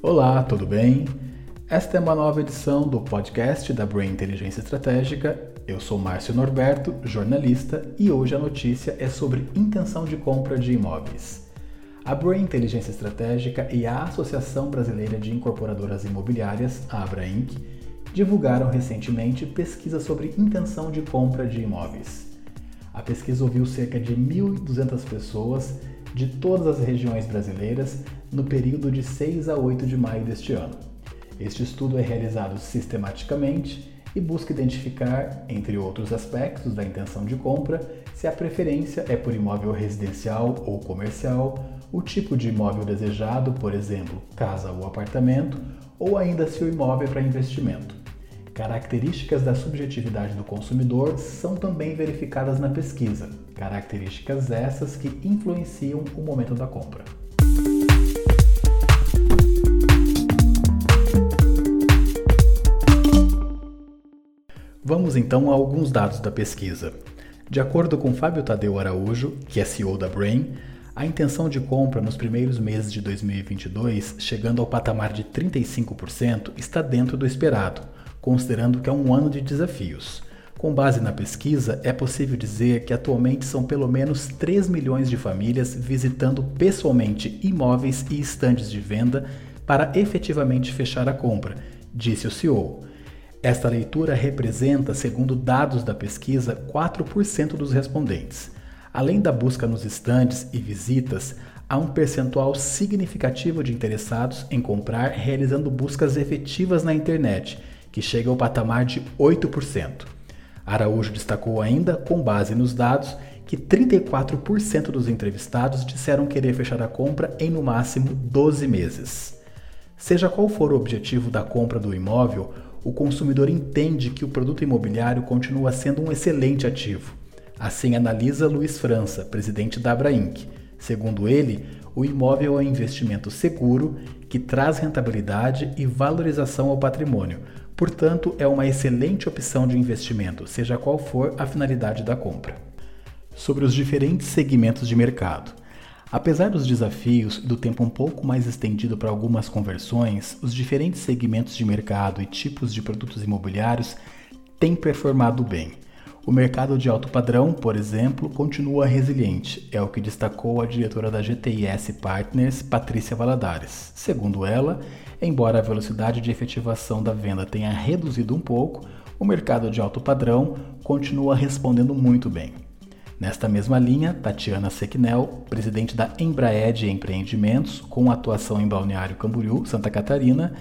Olá, tudo bem? Esta é uma nova edição do podcast da Brain Inteligência Estratégica. Eu sou Márcio Norberto, jornalista, e hoje a notícia é sobre intenção de compra de imóveis. A Brain Inteligência Estratégica e a Associação Brasileira de Incorporadoras Imobiliárias, a Abra Inc., divulgaram recentemente pesquisa sobre intenção de compra de imóveis. A pesquisa ouviu cerca de 1.200 pessoas de todas as regiões brasileiras no período de 6 a 8 de maio deste ano. Este estudo é realizado sistematicamente e busca identificar, entre outros aspectos da intenção de compra, se a preferência é por imóvel residencial ou comercial, o tipo de imóvel desejado, por exemplo, casa ou apartamento, ou ainda se o imóvel é para investimento. Características da subjetividade do consumidor são também verificadas na pesquisa, características essas que influenciam o momento da compra. Vamos então a alguns dados da pesquisa. De acordo com Fábio Tadeu Araújo, que é CEO da Brain, a intenção de compra nos primeiros meses de 2022, chegando ao patamar de 35%, está dentro do esperado considerando que é um ano de desafios. Com base na pesquisa, é possível dizer que atualmente são pelo menos 3 milhões de famílias visitando pessoalmente imóveis e estandes de venda para efetivamente fechar a compra, disse o CEO. Esta leitura representa, segundo dados da pesquisa, 4% dos respondentes. Além da busca nos estandes e visitas, há um percentual significativo de interessados em comprar realizando buscas efetivas na internet que chega ao patamar de 8%. Araújo destacou ainda, com base nos dados, que 34% dos entrevistados disseram querer fechar a compra em no máximo 12 meses. Seja qual for o objetivo da compra do imóvel, o consumidor entende que o produto imobiliário continua sendo um excelente ativo. Assim analisa Luiz França, presidente da Abra Inc. Segundo ele, o imóvel é um investimento seguro que traz rentabilidade e valorização ao patrimônio, Portanto, é uma excelente opção de investimento, seja qual for a finalidade da compra. Sobre os diferentes segmentos de mercado. Apesar dos desafios e do tempo um pouco mais estendido para algumas conversões, os diferentes segmentos de mercado e tipos de produtos imobiliários têm performado bem. O mercado de alto padrão, por exemplo, continua resiliente, é o que destacou a diretora da GTIS Partners, Patrícia Valadares. Segundo ela, Embora a velocidade de efetivação da venda tenha reduzido um pouco, o mercado de alto padrão continua respondendo muito bem. Nesta mesma linha, Tatiana Sequinel, presidente da Embraed Empreendimentos, com atuação em Balneário Camboriú, Santa Catarina,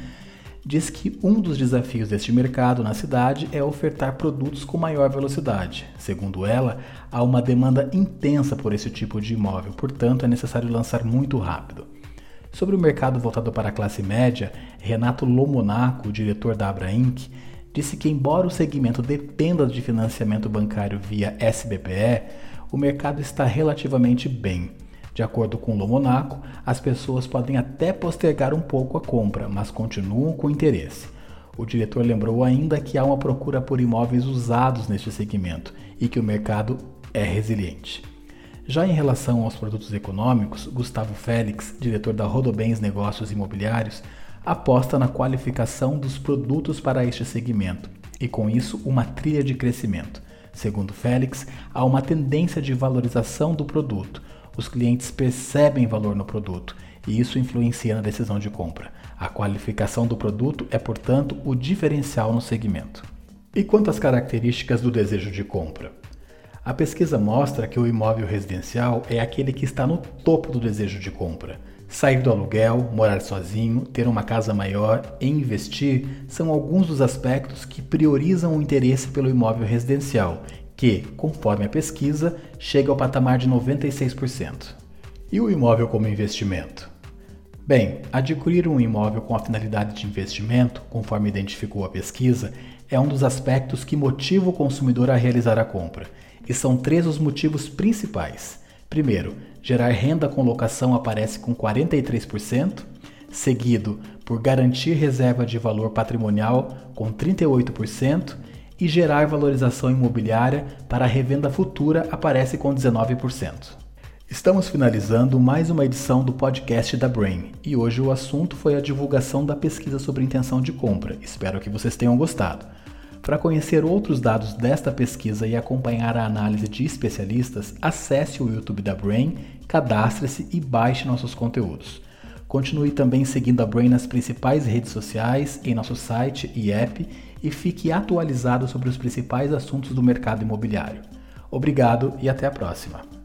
diz que um dos desafios deste mercado na cidade é ofertar produtos com maior velocidade. Segundo ela, há uma demanda intensa por esse tipo de imóvel, portanto, é necessário lançar muito rápido. Sobre o mercado voltado para a classe média, Renato Lomonaco, diretor da Abra Inc., disse que, embora o segmento dependa de financiamento bancário via SBPE, o mercado está relativamente bem. De acordo com Lomonaco, as pessoas podem até postergar um pouco a compra, mas continuam com interesse. O diretor lembrou ainda que há uma procura por imóveis usados neste segmento e que o mercado é resiliente. Já em relação aos produtos econômicos, Gustavo Félix, diretor da Rodobens Negócios Imobiliários, aposta na qualificação dos produtos para este segmento e, com isso, uma trilha de crescimento. Segundo Félix, há uma tendência de valorização do produto. Os clientes percebem valor no produto e isso influencia na decisão de compra. A qualificação do produto é, portanto, o diferencial no segmento. E quanto às características do desejo de compra? A pesquisa mostra que o imóvel residencial é aquele que está no topo do desejo de compra. Sair do aluguel, morar sozinho, ter uma casa maior e investir são alguns dos aspectos que priorizam o interesse pelo imóvel residencial, que, conforme a pesquisa, chega ao patamar de 96%. E o imóvel como investimento? Bem, adquirir um imóvel com a finalidade de investimento, conforme identificou a pesquisa, é um dos aspectos que motiva o consumidor a realizar a compra e são três os motivos principais. Primeiro, gerar renda com locação aparece com 43%, seguido por garantir reserva de valor patrimonial com 38% e gerar valorização imobiliária para revenda futura aparece com 19%. Estamos finalizando mais uma edição do podcast da Brain e hoje o assunto foi a divulgação da pesquisa sobre intenção de compra. Espero que vocês tenham gostado. Para conhecer outros dados desta pesquisa e acompanhar a análise de especialistas, acesse o YouTube da Brain, cadastre-se e baixe nossos conteúdos. Continue também seguindo a Brain nas principais redes sociais, em nosso site e app e fique atualizado sobre os principais assuntos do mercado imobiliário. Obrigado e até a próxima.